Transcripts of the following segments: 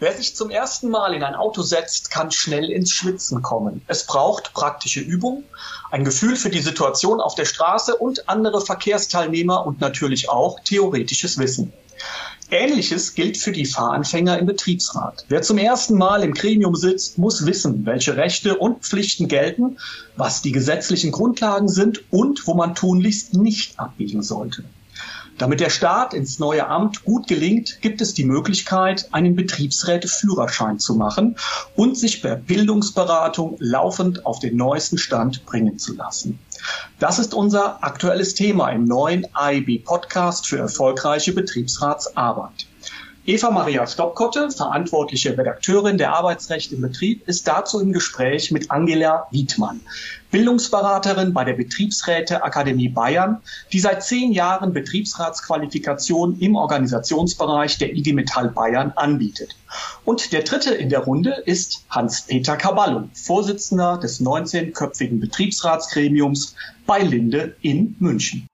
Wer sich zum ersten Mal in ein Auto setzt, kann schnell ins Schwitzen kommen. Es braucht praktische Übung, ein Gefühl für die Situation auf der Straße und andere Verkehrsteilnehmer und natürlich auch theoretisches Wissen. Ähnliches gilt für die Fahranfänger im Betriebsrat. Wer zum ersten Mal im Gremium sitzt, muss wissen, welche Rechte und Pflichten gelten, was die gesetzlichen Grundlagen sind und wo man tunlichst nicht abbiegen sollte. Damit der Start ins neue Amt gut gelingt, gibt es die Möglichkeit, einen Betriebsräteführerschein zu machen und sich per Bildungsberatung laufend auf den neuesten Stand bringen zu lassen. Das ist unser aktuelles Thema im neuen AIB Podcast für erfolgreiche Betriebsratsarbeit. Eva Maria Stoppkotte, verantwortliche Redakteurin der Arbeitsrecht im Betrieb, ist dazu im Gespräch mit Angela Wiedmann, Bildungsberaterin bei der Betriebsräteakademie Bayern, die seit zehn Jahren Betriebsratsqualifikation im Organisationsbereich der IG Metall Bayern anbietet. Und der dritte in der Runde ist Hans-Peter Caballo, Vorsitzender des 19-köpfigen Betriebsratsgremiums bei Linde in München.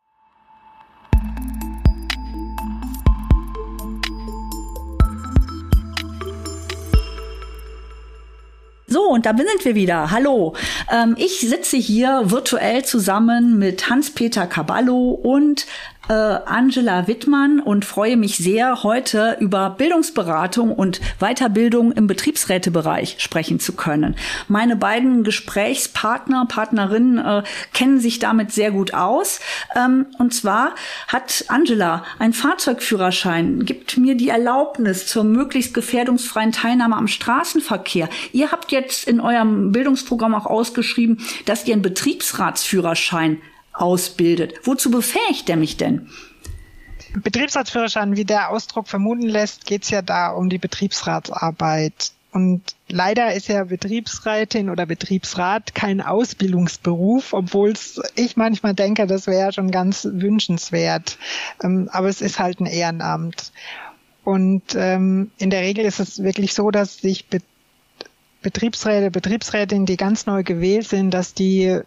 Und da sind wir wieder. Hallo. Ähm, ich sitze hier virtuell zusammen mit Hans-Peter Caballo und äh, Angela Wittmann und freue mich sehr, heute über Bildungsberatung und Weiterbildung im Betriebsrätebereich sprechen zu können. Meine beiden Gesprächspartner, Partnerinnen äh, kennen sich damit sehr gut aus. Ähm, und zwar hat Angela ein Fahrzeugführerschein, gibt mir die Erlaubnis zur möglichst gefährdungsfreien Teilnahme am Straßenverkehr. Ihr habt jetzt in eurem Bildungsprogramm auch ausgeschrieben, dass ihr einen Betriebsratsführerschein ausbildet. Wozu befähigt er mich denn? Betriebsratsführerschein, wie der Ausdruck vermuten lässt, geht es ja da um die Betriebsratsarbeit. Und leider ist ja Betriebsrätin oder Betriebsrat kein Ausbildungsberuf, obwohl ich manchmal denke, das wäre schon ganz wünschenswert. Ähm, aber es ist halt ein Ehrenamt. Und ähm, in der Regel ist es wirklich so, dass sich Betriebsräte, Betriebsrätinnen, die ganz neu gewählt sind, dass die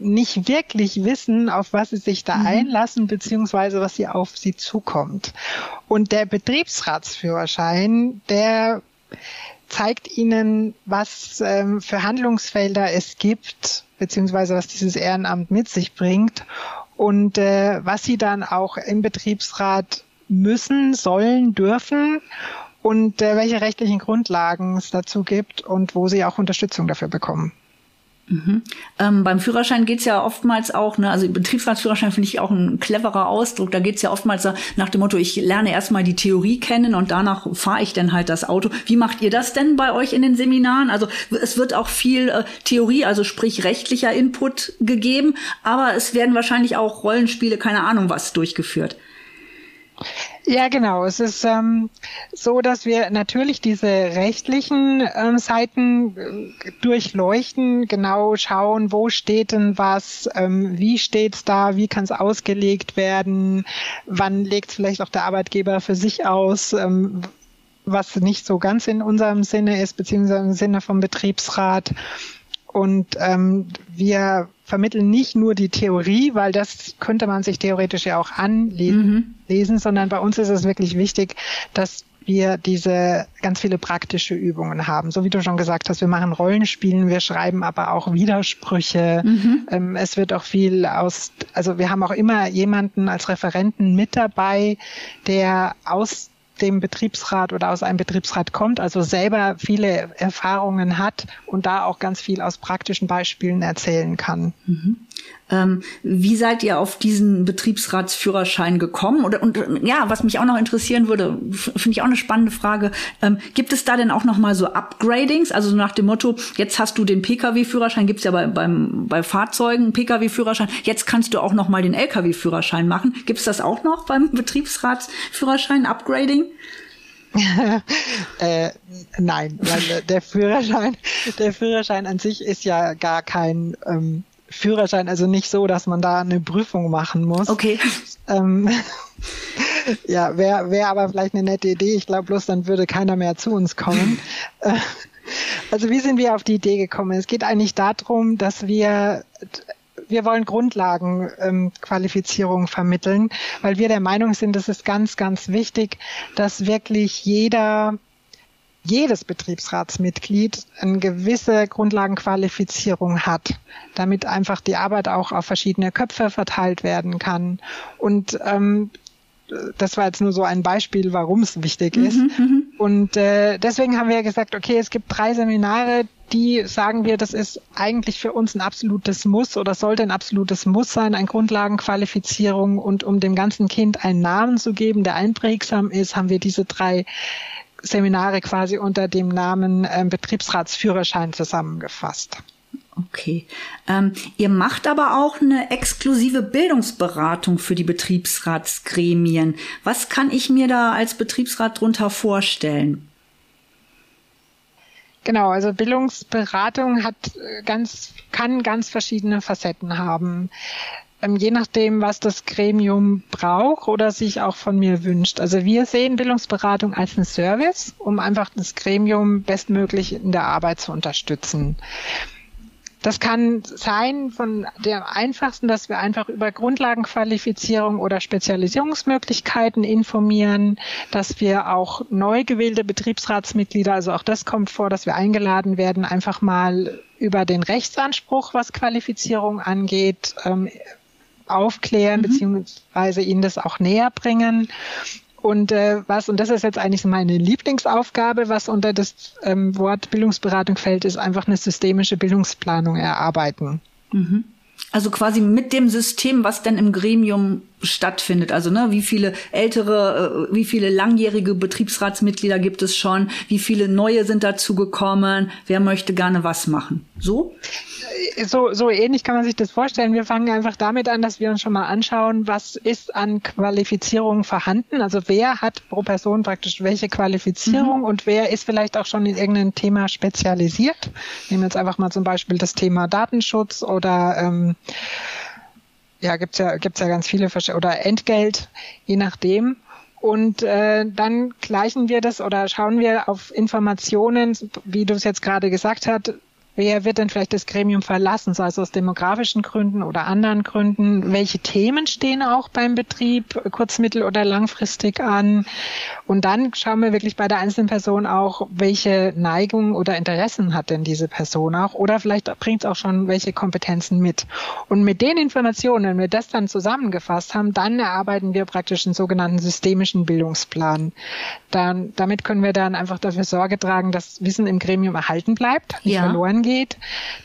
nicht wirklich wissen, auf was sie sich da mhm. einlassen, beziehungsweise was sie auf sie zukommt. Und der Betriebsratsführerschein, der zeigt ihnen, was ähm, für Handlungsfelder es gibt, beziehungsweise was dieses Ehrenamt mit sich bringt und äh, was sie dann auch im Betriebsrat müssen, sollen, dürfen und äh, welche rechtlichen Grundlagen es dazu gibt und wo sie auch Unterstützung dafür bekommen. Mhm. Ähm, beim Führerschein geht's ja oftmals auch, ne, also Betriebsratsführerschein finde ich auch ein cleverer Ausdruck. Da geht's ja oftmals nach dem Motto, ich lerne erstmal die Theorie kennen und danach fahre ich dann halt das Auto. Wie macht ihr das denn bei euch in den Seminaren? Also es wird auch viel äh, Theorie, also sprich rechtlicher Input gegeben, aber es werden wahrscheinlich auch Rollenspiele, keine Ahnung was, durchgeführt. Ja, genau. Es ist ähm, so, dass wir natürlich diese rechtlichen ähm, Seiten äh, durchleuchten, genau schauen, wo steht denn was, ähm, wie steht's da, wie kann es ausgelegt werden, wann legt vielleicht auch der Arbeitgeber für sich aus, ähm, was nicht so ganz in unserem Sinne ist, beziehungsweise im Sinne vom Betriebsrat. Und ähm, wir vermitteln nicht nur die Theorie, weil das könnte man sich theoretisch ja auch anlesen, mhm. sondern bei uns ist es wirklich wichtig, dass wir diese ganz viele praktische Übungen haben. So wie du schon gesagt hast, wir machen Rollenspielen, wir schreiben aber auch Widersprüche. Mhm. Ähm, es wird auch viel aus, also wir haben auch immer jemanden als Referenten mit dabei, der aus dem Betriebsrat oder aus einem Betriebsrat kommt, also selber viele Erfahrungen hat und da auch ganz viel aus praktischen Beispielen erzählen kann. Mhm. Ähm, wie seid ihr auf diesen Betriebsratsführerschein gekommen? Oder, und ja, was mich auch noch interessieren würde, finde ich auch eine spannende Frage. Ähm, gibt es da denn auch noch mal so Upgradings? Also nach dem Motto, jetzt hast du den Pkw-Führerschein, gibt's ja bei, beim, bei Fahrzeugen Pkw-Führerschein, jetzt kannst du auch noch mal den Lkw-Führerschein machen. Gibt's das auch noch beim Betriebsratsführerschein, Upgrading? äh, nein, weil der Führerschein, der Führerschein an sich ist ja gar kein ähm, Führerschein, also nicht so, dass man da eine Prüfung machen muss. Okay. Ähm, ja, wäre wär aber vielleicht eine nette Idee. Ich glaube bloß, dann würde keiner mehr zu uns kommen. Äh, also wie sind wir auf die Idee gekommen? Es geht eigentlich darum, dass wir wir wollen Grundlagenqualifizierung ähm, vermitteln, weil wir der Meinung sind, es ist ganz, ganz wichtig, dass wirklich jeder jedes Betriebsratsmitglied eine gewisse Grundlagenqualifizierung hat, damit einfach die Arbeit auch auf verschiedene Köpfe verteilt werden kann. Und ähm, das war jetzt nur so ein Beispiel, warum es wichtig ist. Mhm, mhm, und äh, deswegen haben wir gesagt, okay, es gibt drei Seminare, die sagen wir, das ist eigentlich für uns ein absolutes Muss oder sollte ein absolutes Muss sein, eine Grundlagenqualifizierung. Und um dem ganzen Kind einen Namen zu geben, der einprägsam ist, haben wir diese drei Seminare quasi unter dem Namen äh, Betriebsratsführerschein zusammengefasst. Okay. Ähm, ihr macht aber auch eine exklusive Bildungsberatung für die Betriebsratsgremien. Was kann ich mir da als Betriebsrat drunter vorstellen? Genau, also Bildungsberatung hat äh, ganz, kann ganz verschiedene Facetten haben. Ähm, je nachdem, was das Gremium braucht oder sich auch von mir wünscht. Also wir sehen Bildungsberatung als einen Service, um einfach das Gremium bestmöglich in der Arbeit zu unterstützen. Das kann sein von der einfachsten, dass wir einfach über Grundlagenqualifizierung oder Spezialisierungsmöglichkeiten informieren, dass wir auch neu gewählte Betriebsratsmitglieder, also auch das kommt vor, dass wir eingeladen werden, einfach mal über den Rechtsanspruch, was Qualifizierung angeht, ähm, aufklären, mhm. beziehungsweise ihnen das auch näher bringen. Und äh, was, und das ist jetzt eigentlich meine Lieblingsaufgabe, was unter das ähm, Wort Bildungsberatung fällt, ist einfach eine systemische Bildungsplanung erarbeiten. Mhm. Also quasi mit dem System, was denn im Gremium stattfindet. Also ne, wie viele ältere, äh, wie viele langjährige Betriebsratsmitglieder gibt es schon? Wie viele neue sind dazu gekommen? Wer möchte gerne was machen? So? So, so ähnlich kann man sich das vorstellen. Wir fangen einfach damit an, dass wir uns schon mal anschauen, was ist an Qualifizierung vorhanden. Also wer hat pro Person praktisch welche Qualifizierung mhm. und wer ist vielleicht auch schon in irgendeinem Thema spezialisiert. Nehmen wir jetzt einfach mal zum Beispiel das Thema Datenschutz oder ähm, ja, gibt's ja, gibt's ja ganz viele oder Entgelt, je nachdem. Und äh, dann gleichen wir das oder schauen wir auf Informationen, wie du es jetzt gerade gesagt hast, Wer wird denn vielleicht das Gremium verlassen, sei es aus demografischen Gründen oder anderen Gründen? Welche Themen stehen auch beim Betrieb kurz-, mittel- oder langfristig an? Und dann schauen wir wirklich bei der einzelnen Person auch, welche Neigungen oder Interessen hat denn diese Person auch? Oder vielleicht bringt es auch schon welche Kompetenzen mit. Und mit den Informationen, wenn wir das dann zusammengefasst haben, dann erarbeiten wir praktisch einen sogenannten systemischen Bildungsplan. Dann, damit können wir dann einfach dafür Sorge tragen, dass Wissen im Gremium erhalten bleibt, nicht ja. verloren geht angeht,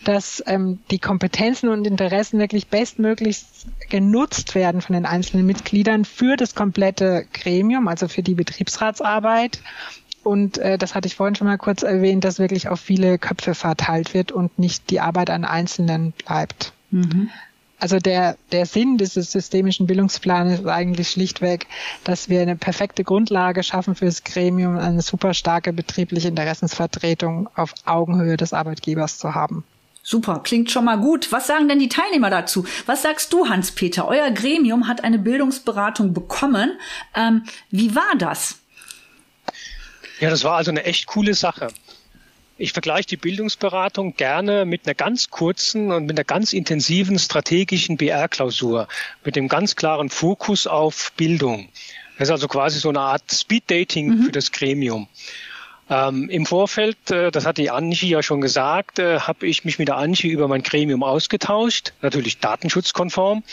dass ähm, die Kompetenzen und Interessen wirklich bestmöglichst genutzt werden von den einzelnen Mitgliedern für das komplette Gremium, also für die Betriebsratsarbeit. Und äh, das hatte ich vorhin schon mal kurz erwähnt, dass wirklich auf viele Köpfe verteilt wird und nicht die Arbeit an Einzelnen bleibt. Mhm. Also der, der Sinn dieses systemischen Bildungsplans ist eigentlich schlichtweg, dass wir eine perfekte Grundlage schaffen für das Gremium, eine super starke betriebliche Interessensvertretung auf Augenhöhe des Arbeitgebers zu haben. Super, klingt schon mal gut. Was sagen denn die Teilnehmer dazu? Was sagst du, Hans-Peter? Euer Gremium hat eine Bildungsberatung bekommen. Ähm, wie war das? Ja, das war also eine echt coole Sache. Ich vergleiche die Bildungsberatung gerne mit einer ganz kurzen und mit einer ganz intensiven strategischen BR-Klausur, mit dem ganz klaren Fokus auf Bildung. Das ist also quasi so eine Art Speed-Dating mhm. für das Gremium. Ähm, Im Vorfeld, äh, das hat die Anchi ja schon gesagt, äh, habe ich mich mit der Anchi über mein Gremium ausgetauscht, natürlich datenschutzkonform.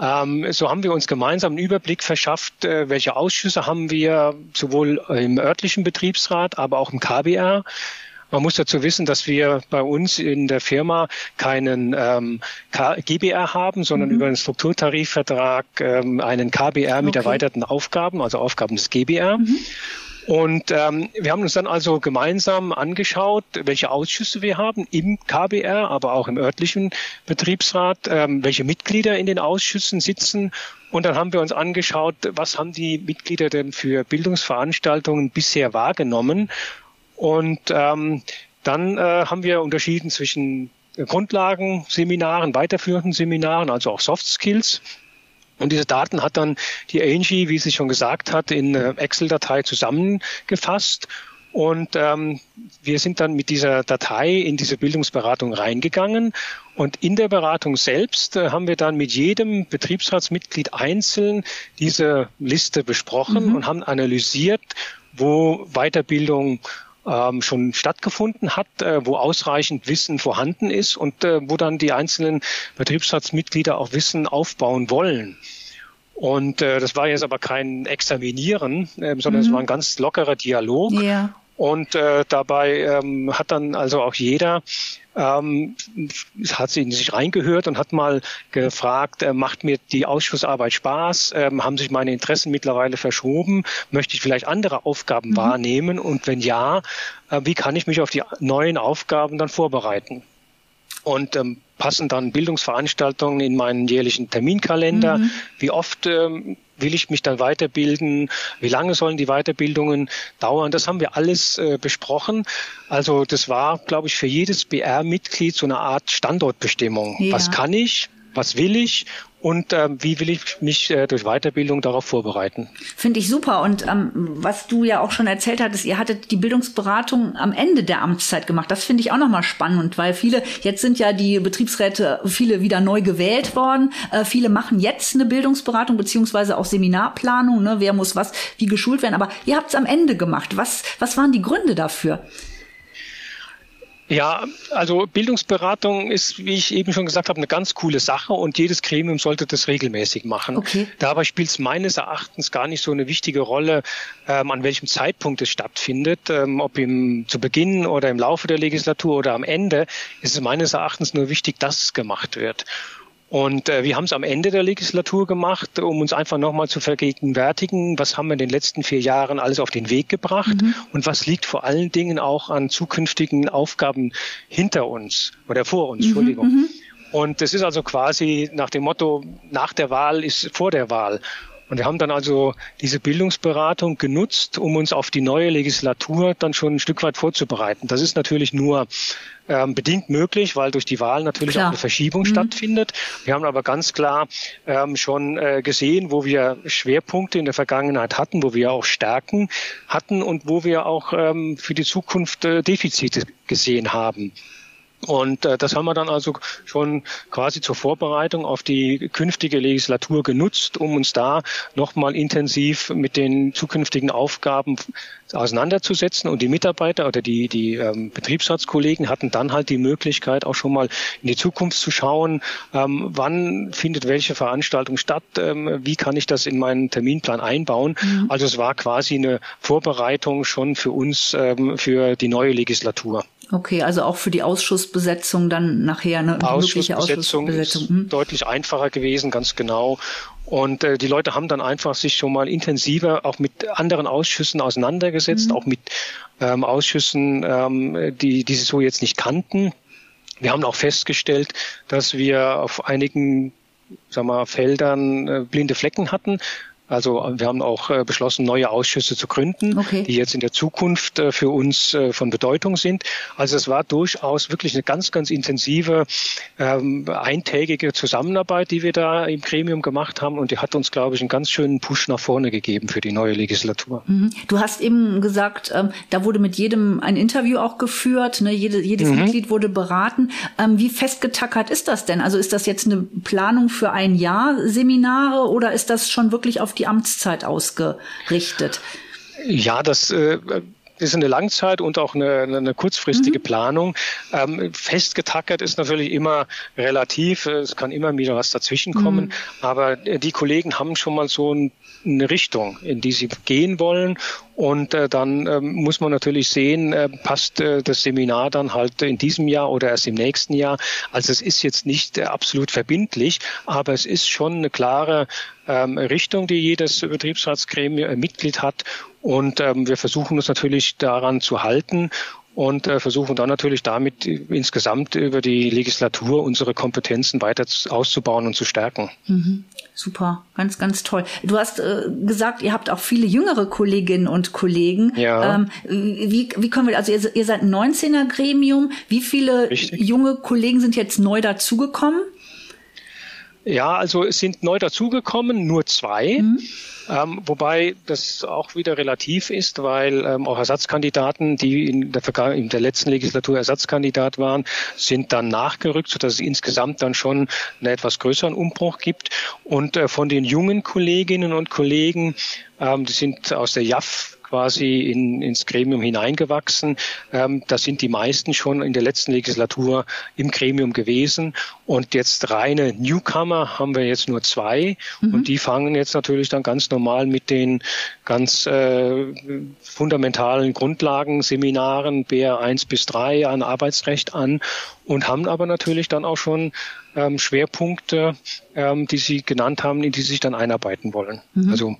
Ähm, so haben wir uns gemeinsam einen Überblick verschafft, äh, welche Ausschüsse haben wir sowohl im örtlichen Betriebsrat, aber auch im KBR. Man muss dazu wissen, dass wir bei uns in der Firma keinen ähm, GBR haben, sondern mhm. über einen Strukturtarifvertrag ähm, einen KBR mit okay. erweiterten Aufgaben, also Aufgaben des GBR. Mhm. Und ähm, wir haben uns dann also gemeinsam angeschaut, welche Ausschüsse wir haben im KBR, aber auch im örtlichen Betriebsrat, ähm, welche Mitglieder in den Ausschüssen sitzen. Und dann haben wir uns angeschaut, was haben die Mitglieder denn für Bildungsveranstaltungen bisher wahrgenommen und ähm, dann äh, haben wir unterschieden zwischen Grundlagenseminaren, weiterführenden Seminaren, also auch Soft Skills. Und diese Daten hat dann die Angie, wie sie schon gesagt hat, in Excel-Datei zusammengefasst. Und ähm, wir sind dann mit dieser Datei in diese Bildungsberatung reingegangen. Und in der Beratung selbst äh, haben wir dann mit jedem Betriebsratsmitglied einzeln diese Liste besprochen mhm. und haben analysiert, wo Weiterbildung ähm, schon stattgefunden hat, äh, wo ausreichend Wissen vorhanden ist und äh, wo dann die einzelnen Betriebsratsmitglieder auch Wissen aufbauen wollen. Und äh, das war jetzt aber kein Examinieren, äh, sondern mhm. es war ein ganz lockerer Dialog. Ja. Und äh, dabei ähm, hat dann also auch jeder ähm, hat sie in sich reingehört und hat mal gefragt, äh, macht mir die Ausschussarbeit Spaß? Ähm, haben sich meine Interessen mittlerweile verschoben? Möchte ich vielleicht andere Aufgaben mhm. wahrnehmen? Und wenn ja, äh, wie kann ich mich auf die neuen Aufgaben dann vorbereiten? Und ähm, passen dann Bildungsveranstaltungen in meinen jährlichen Terminkalender? Mhm. Wie oft ähm, will ich mich dann weiterbilden? Wie lange sollen die Weiterbildungen dauern? Das haben wir alles äh, besprochen. Also das war, glaube ich, für jedes BR-Mitglied so eine Art Standortbestimmung. Ja. Was kann ich? Was will ich? Und äh, wie will ich mich äh, durch Weiterbildung darauf vorbereiten. Finde ich super. Und ähm, was du ja auch schon erzählt hattest, ihr hattet die Bildungsberatung am Ende der Amtszeit gemacht. Das finde ich auch nochmal spannend, weil viele, jetzt sind ja die Betriebsräte viele wieder neu gewählt worden. Äh, viele machen jetzt eine Bildungsberatung beziehungsweise auch Seminarplanung, ne? wer muss was wie geschult werden. Aber ihr habt es am Ende gemacht. Was, was waren die Gründe dafür? Ja, also Bildungsberatung ist, wie ich eben schon gesagt habe, eine ganz coole Sache und jedes Gremium sollte das regelmäßig machen. Okay. Dabei spielt es meines Erachtens gar nicht so eine wichtige Rolle, ähm, an welchem Zeitpunkt es stattfindet, ähm, ob im, zu Beginn oder im Laufe der Legislatur oder am Ende, ist es meines Erachtens nur wichtig, dass es gemacht wird. Und äh, wir haben es am Ende der Legislatur gemacht, um uns einfach nochmal zu vergegenwärtigen, was haben wir in den letzten vier Jahren alles auf den Weg gebracht mhm. und was liegt vor allen Dingen auch an zukünftigen Aufgaben hinter uns oder vor uns, mhm, Entschuldigung. Mhm. Und das ist also quasi nach dem Motto, nach der Wahl ist vor der Wahl. Und wir haben dann also diese Bildungsberatung genutzt, um uns auf die neue Legislatur dann schon ein Stück weit vorzubereiten. Das ist natürlich nur ähm, bedingt möglich, weil durch die Wahl natürlich klar. auch eine Verschiebung mhm. stattfindet. Wir haben aber ganz klar ähm, schon äh, gesehen, wo wir Schwerpunkte in der Vergangenheit hatten, wo wir auch Stärken hatten und wo wir auch ähm, für die Zukunft äh, Defizite gesehen haben. Und äh, das haben wir dann also schon quasi zur Vorbereitung auf die künftige Legislatur genutzt, um uns da nochmal intensiv mit den zukünftigen Aufgaben auseinanderzusetzen. Und die Mitarbeiter oder die, die ähm, Betriebsratskollegen hatten dann halt die Möglichkeit, auch schon mal in die Zukunft zu schauen, ähm, wann findet welche Veranstaltung statt, ähm, wie kann ich das in meinen Terminplan einbauen. Mhm. Also es war quasi eine Vorbereitung schon für uns ähm, für die neue Legislatur. Okay, also auch für die Ausschussbesetzung dann nachher eine mögliche Ausschussbesetzung. Ist hm. deutlich einfacher gewesen, ganz genau. Und äh, die Leute haben dann einfach sich schon mal intensiver auch mit anderen Ausschüssen auseinandergesetzt, mhm. auch mit ähm, Ausschüssen, ähm, die, die sie so jetzt nicht kannten. Wir haben auch festgestellt, dass wir auf einigen sag mal, Feldern äh, blinde Flecken hatten. Also wir haben auch äh, beschlossen, neue Ausschüsse zu gründen, okay. die jetzt in der Zukunft äh, für uns äh, von Bedeutung sind. Also es war durchaus wirklich eine ganz, ganz intensive, ähm, eintägige Zusammenarbeit, die wir da im Gremium gemacht haben. Und die hat uns, glaube ich, einen ganz schönen Push nach vorne gegeben für die neue Legislatur. Mhm. Du hast eben gesagt, ähm, da wurde mit jedem ein Interview auch geführt, ne? Jede, jedes mhm. Mitglied wurde beraten. Ähm, wie festgetackert ist das denn? Also ist das jetzt eine Planung für ein Jahr Seminare oder ist das schon wirklich auf die Amtszeit ausgerichtet? Ja, das äh, ist eine Langzeit und auch eine, eine kurzfristige mhm. Planung. Ähm, festgetackert ist natürlich immer relativ. Es kann immer wieder was dazwischenkommen. Mhm. Aber die Kollegen haben schon mal so ein eine Richtung, in die sie gehen wollen. Und äh, dann äh, muss man natürlich sehen, äh, passt äh, das Seminar dann halt in diesem Jahr oder erst im nächsten Jahr. Also es ist jetzt nicht äh, absolut verbindlich, aber es ist schon eine klare ähm, Richtung, die jedes Betriebsratsgremium äh, Mitglied hat. Und ähm, wir versuchen uns natürlich daran zu halten und äh, versuchen dann natürlich damit insgesamt über die Legislatur unsere Kompetenzen weiter auszubauen und zu stärken. Mhm. Super, ganz, ganz toll. Du hast äh, gesagt, ihr habt auch viele jüngere Kolleginnen und Kollegen. Ja. Ähm, wie, wie können wir, also ihr, ihr seid ein 19er Gremium. Wie viele Richtig. junge Kollegen sind jetzt neu dazugekommen? Ja, also es sind neu dazugekommen, nur zwei. Mhm. Ähm, wobei das auch wieder relativ ist, weil ähm, auch Ersatzkandidaten, die in der, in der letzten Legislatur Ersatzkandidat waren, sind dann nachgerückt, sodass es insgesamt dann schon einen etwas größeren Umbruch gibt. Und äh, von den jungen Kolleginnen und Kollegen, ähm, die sind aus der JAF quasi in, ins Gremium hineingewachsen. Ähm, da sind die meisten schon in der letzten Legislatur im Gremium gewesen. Und jetzt reine Newcomer haben wir jetzt nur zwei. Mhm. Und die fangen jetzt natürlich dann ganz normal mit den ganz äh, fundamentalen Grundlagenseminaren BR 1 bis 3 an Arbeitsrecht an und haben aber natürlich dann auch schon ähm, Schwerpunkte, ähm, die Sie genannt haben, in die Sie sich dann einarbeiten wollen. Mhm. Also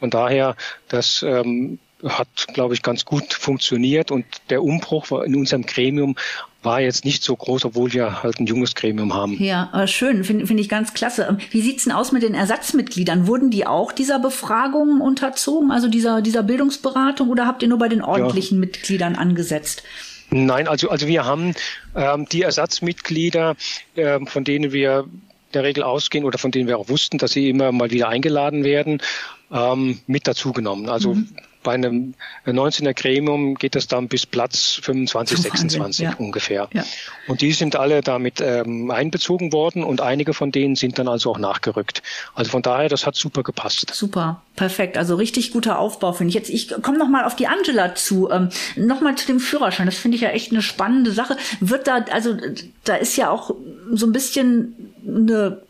von daher, das ähm, hat, glaube ich, ganz gut funktioniert und der Umbruch in unserem Gremium war jetzt nicht so groß, obwohl wir halt ein junges Gremium haben. Ja, schön, finde find ich ganz klasse. Ähm, wie sieht's denn aus mit den Ersatzmitgliedern? Wurden die auch dieser Befragung unterzogen, also dieser, dieser Bildungsberatung, oder habt ihr nur bei den ordentlichen ja. Mitgliedern angesetzt? Nein, also, also wir haben ähm, die Ersatzmitglieder, äh, von denen wir der Regel ausgehen oder von denen wir auch wussten, dass sie immer mal wieder eingeladen werden, ähm, mit dazugenommen. Also mhm bei einem 19er Gremium geht es dann bis Platz 25, 26 ja. ungefähr. Ja. Und die sind alle damit ähm, einbezogen worden und einige von denen sind dann also auch nachgerückt. Also von daher, das hat super gepasst. Super, perfekt. Also richtig guter Aufbau finde ich. Jetzt, ich komme noch mal auf die Angela zu. Ähm, noch mal zu dem Führerschein. Das finde ich ja echt eine spannende Sache. Wird da, also da ist ja auch so ein bisschen eine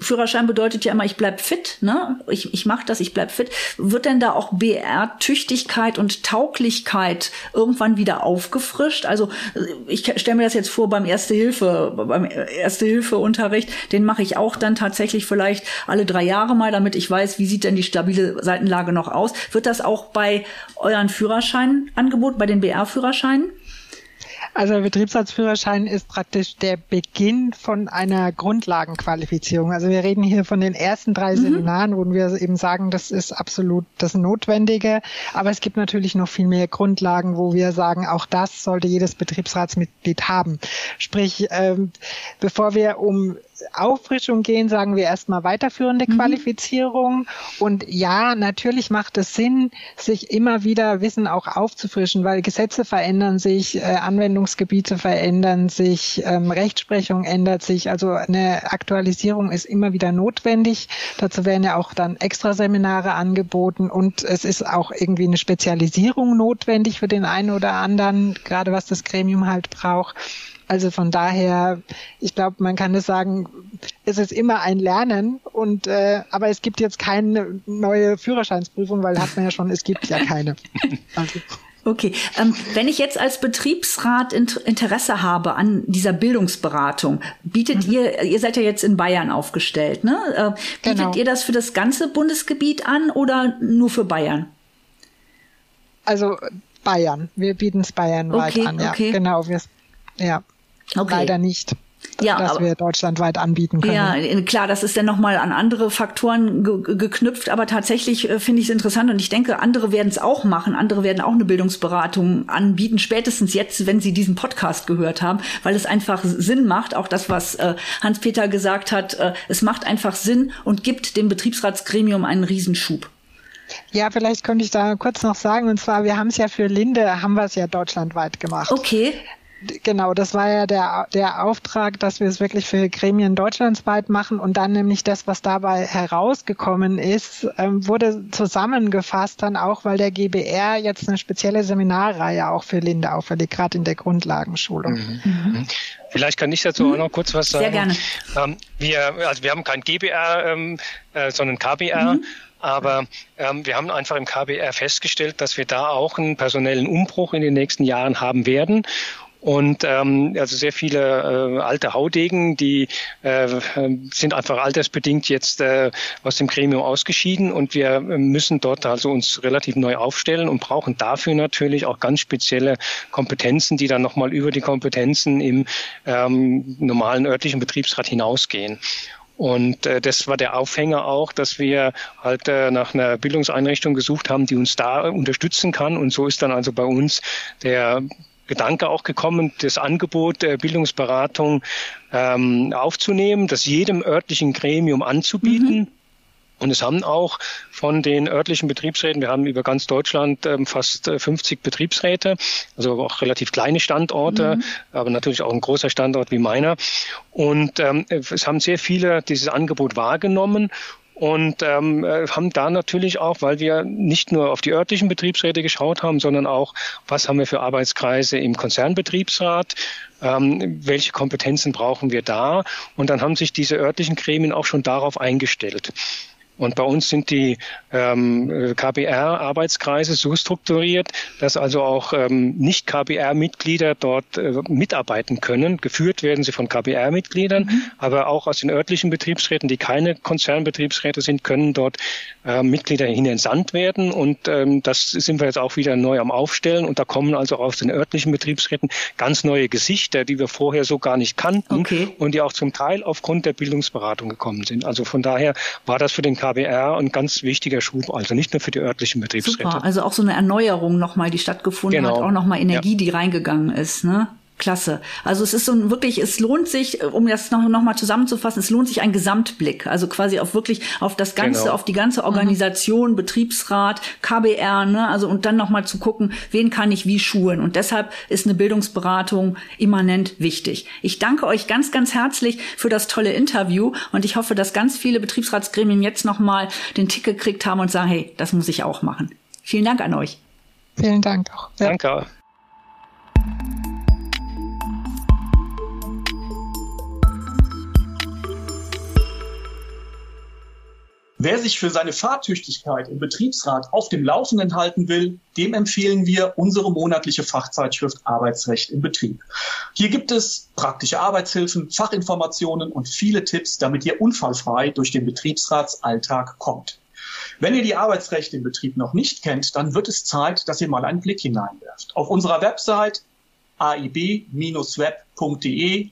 Führerschein bedeutet ja immer, ich bleib fit, ne? Ich, ich mache das, ich bleib fit. Wird denn da auch BR-Tüchtigkeit und Tauglichkeit irgendwann wieder aufgefrischt? Also ich stelle mir das jetzt vor beim Erste-Hilfe, beim Erste-Hilfe-Unterricht, den mache ich auch dann tatsächlich vielleicht alle drei Jahre mal, damit ich weiß, wie sieht denn die stabile Seitenlage noch aus. Wird das auch bei euren Führerscheinangebot, bei den BR-Führerscheinen? Also der Betriebsarztführerschein ist praktisch der Beginn von einer Grundlagenqualifizierung. Also wir reden hier von den ersten drei mhm. Seminaren, wo wir eben sagen, das ist absolut das Notwendige. Aber es gibt natürlich noch viel mehr Grundlagen, wo wir sagen, auch das sollte jedes Betriebsratsmitglied haben. Sprich, ähm, bevor wir um Auffrischung gehen, sagen wir erstmal weiterführende mhm. Qualifizierung. Und ja, natürlich macht es Sinn, sich immer wieder Wissen auch aufzufrischen, weil Gesetze verändern sich, äh, Anwendungsgebiete verändern sich, ähm, Rechtsprechung ändert sich. Also eine Aktualisierung ist immer wieder notwendig. Dazu werden ja auch dann extra Seminare angeboten und es ist auch irgendwie eine Spezialisierung notwendig für den einen oder anderen, gerade was das Gremium halt braucht. Also von daher, ich glaube, man kann es sagen, es ist immer ein Lernen und äh, aber es gibt jetzt keine neue Führerscheinsprüfung, weil hat man ja schon, es gibt ja keine. Also. Okay, ähm, wenn ich jetzt als Betriebsrat Interesse habe an dieser Bildungsberatung, bietet mhm. ihr, ihr seid ja jetzt in Bayern aufgestellt, ne? Äh, bietet genau. ihr das für das ganze Bundesgebiet an oder nur für Bayern? Also Bayern, wir bieten es bayernweit okay, an, ja. Okay. Genau, wir, ja. Okay. Leider nicht. Ja, dass aber, wir deutschlandweit anbieten können. Ja, klar, das ist dann nochmal an andere Faktoren ge geknüpft, aber tatsächlich äh, finde ich es interessant und ich denke, andere werden es auch machen, andere werden auch eine Bildungsberatung anbieten, spätestens jetzt, wenn sie diesen Podcast gehört haben, weil es einfach Sinn macht, auch das, was äh, Hans-Peter gesagt hat, äh, es macht einfach Sinn und gibt dem Betriebsratsgremium einen Riesenschub. Ja, vielleicht könnte ich da kurz noch sagen, und zwar, wir haben es ja für Linde, haben wir es ja deutschlandweit gemacht. Okay. Genau, das war ja der, der Auftrag, dass wir es wirklich für Gremien deutschlandsweit machen und dann nämlich das, was dabei herausgekommen ist, ähm, wurde zusammengefasst dann auch, weil der GBR jetzt eine spezielle Seminarreihe auch für Linde auferlegt, gerade in der Grundlagenschulung. Mhm. Mhm. Vielleicht kann ich dazu mhm. auch noch kurz was sagen. Sehr gerne. Ähm, wir, also wir haben kein GBR, ähm, äh, sondern KBR. Mhm. Aber ähm, wir haben einfach im KBR festgestellt, dass wir da auch einen personellen Umbruch in den nächsten Jahren haben werden. Und ähm, also sehr viele äh, alte Haudegen, die äh, sind einfach altersbedingt jetzt äh, aus dem Gremium ausgeschieden und wir müssen dort also uns relativ neu aufstellen und brauchen dafür natürlich auch ganz spezielle Kompetenzen, die dann nochmal über die Kompetenzen im ähm, normalen örtlichen Betriebsrat hinausgehen. Und äh, das war der Aufhänger auch, dass wir halt äh, nach einer Bildungseinrichtung gesucht haben, die uns da unterstützen kann. Und so ist dann also bei uns der Gedanke auch gekommen, das Angebot der Bildungsberatung ähm, aufzunehmen, das jedem örtlichen Gremium anzubieten. Mhm. Und es haben auch von den örtlichen Betriebsräten, wir haben über ganz Deutschland ähm, fast 50 äh, Betriebsräte, also auch relativ kleine Standorte, mhm. aber natürlich auch ein großer Standort wie meiner. Und ähm, es haben sehr viele dieses Angebot wahrgenommen und ähm, äh, haben da natürlich auch, weil wir nicht nur auf die örtlichen Betriebsräte geschaut haben, sondern auch, was haben wir für Arbeitskreise im Konzernbetriebsrat, ähm, welche Kompetenzen brauchen wir da? Und dann haben sich diese örtlichen Gremien auch schon darauf eingestellt. Und bei uns sind die ähm, KBR-Arbeitskreise so strukturiert, dass also auch ähm, Nicht-KBR-Mitglieder dort äh, mitarbeiten können. Geführt werden sie von KBR-Mitgliedern, mhm. aber auch aus den örtlichen Betriebsräten, die keine Konzernbetriebsräte sind, können dort äh, Mitglieder hinentsandt werden. Und ähm, das sind wir jetzt auch wieder neu am Aufstellen. Und da kommen also aus den örtlichen Betriebsräten ganz neue Gesichter, die wir vorher so gar nicht kannten okay. und die auch zum Teil aufgrund der Bildungsberatung gekommen sind. Also von daher war das für den KBR KBR ein ganz wichtiger Schub, also nicht nur für die örtlichen Betriebsräte. Super, also auch so eine Erneuerung nochmal, die stattgefunden genau. hat, auch nochmal Energie, ja. die reingegangen ist, ne? Klasse. Also es ist so ein wirklich, es lohnt sich, um das noch, noch mal zusammenzufassen, es lohnt sich ein Gesamtblick. Also quasi auf wirklich auf das Ganze, genau. auf die ganze Organisation, mhm. Betriebsrat, KBR, ne? Also und dann noch mal zu gucken, wen kann ich wie schulen. Und deshalb ist eine Bildungsberatung immanent wichtig. Ich danke euch ganz, ganz herzlich für das tolle Interview und ich hoffe, dass ganz viele Betriebsratsgremien jetzt noch mal den Tick gekriegt haben und sagen, hey, das muss ich auch machen. Vielen Dank an euch. Vielen Dank auch. Ja. Danke. Wer sich für seine Fahrtüchtigkeit im Betriebsrat auf dem Laufenden halten will, dem empfehlen wir unsere monatliche Fachzeitschrift Arbeitsrecht im Betrieb. Hier gibt es praktische Arbeitshilfen, Fachinformationen und viele Tipps, damit ihr unfallfrei durch den Betriebsratsalltag kommt. Wenn ihr die Arbeitsrechte im Betrieb noch nicht kennt, dann wird es Zeit, dass ihr mal einen Blick hineinwerft. Auf unserer Website aib-web.de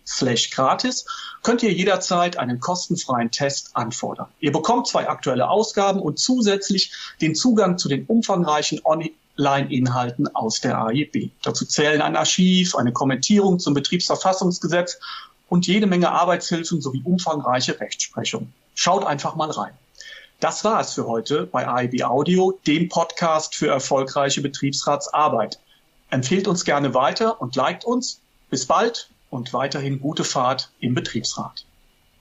slash gratis könnt ihr jederzeit einen kostenfreien Test anfordern. Ihr bekommt zwei aktuelle Ausgaben und zusätzlich den Zugang zu den umfangreichen Online-Inhalten aus der AIB. Dazu zählen ein Archiv, eine Kommentierung zum Betriebsverfassungsgesetz und jede Menge Arbeitshilfen sowie umfangreiche Rechtsprechung. Schaut einfach mal rein. Das war es für heute bei AIB Audio, dem Podcast für erfolgreiche Betriebsratsarbeit. Empfehlt uns gerne weiter und liked uns. Bis bald und weiterhin gute Fahrt im Betriebsrat.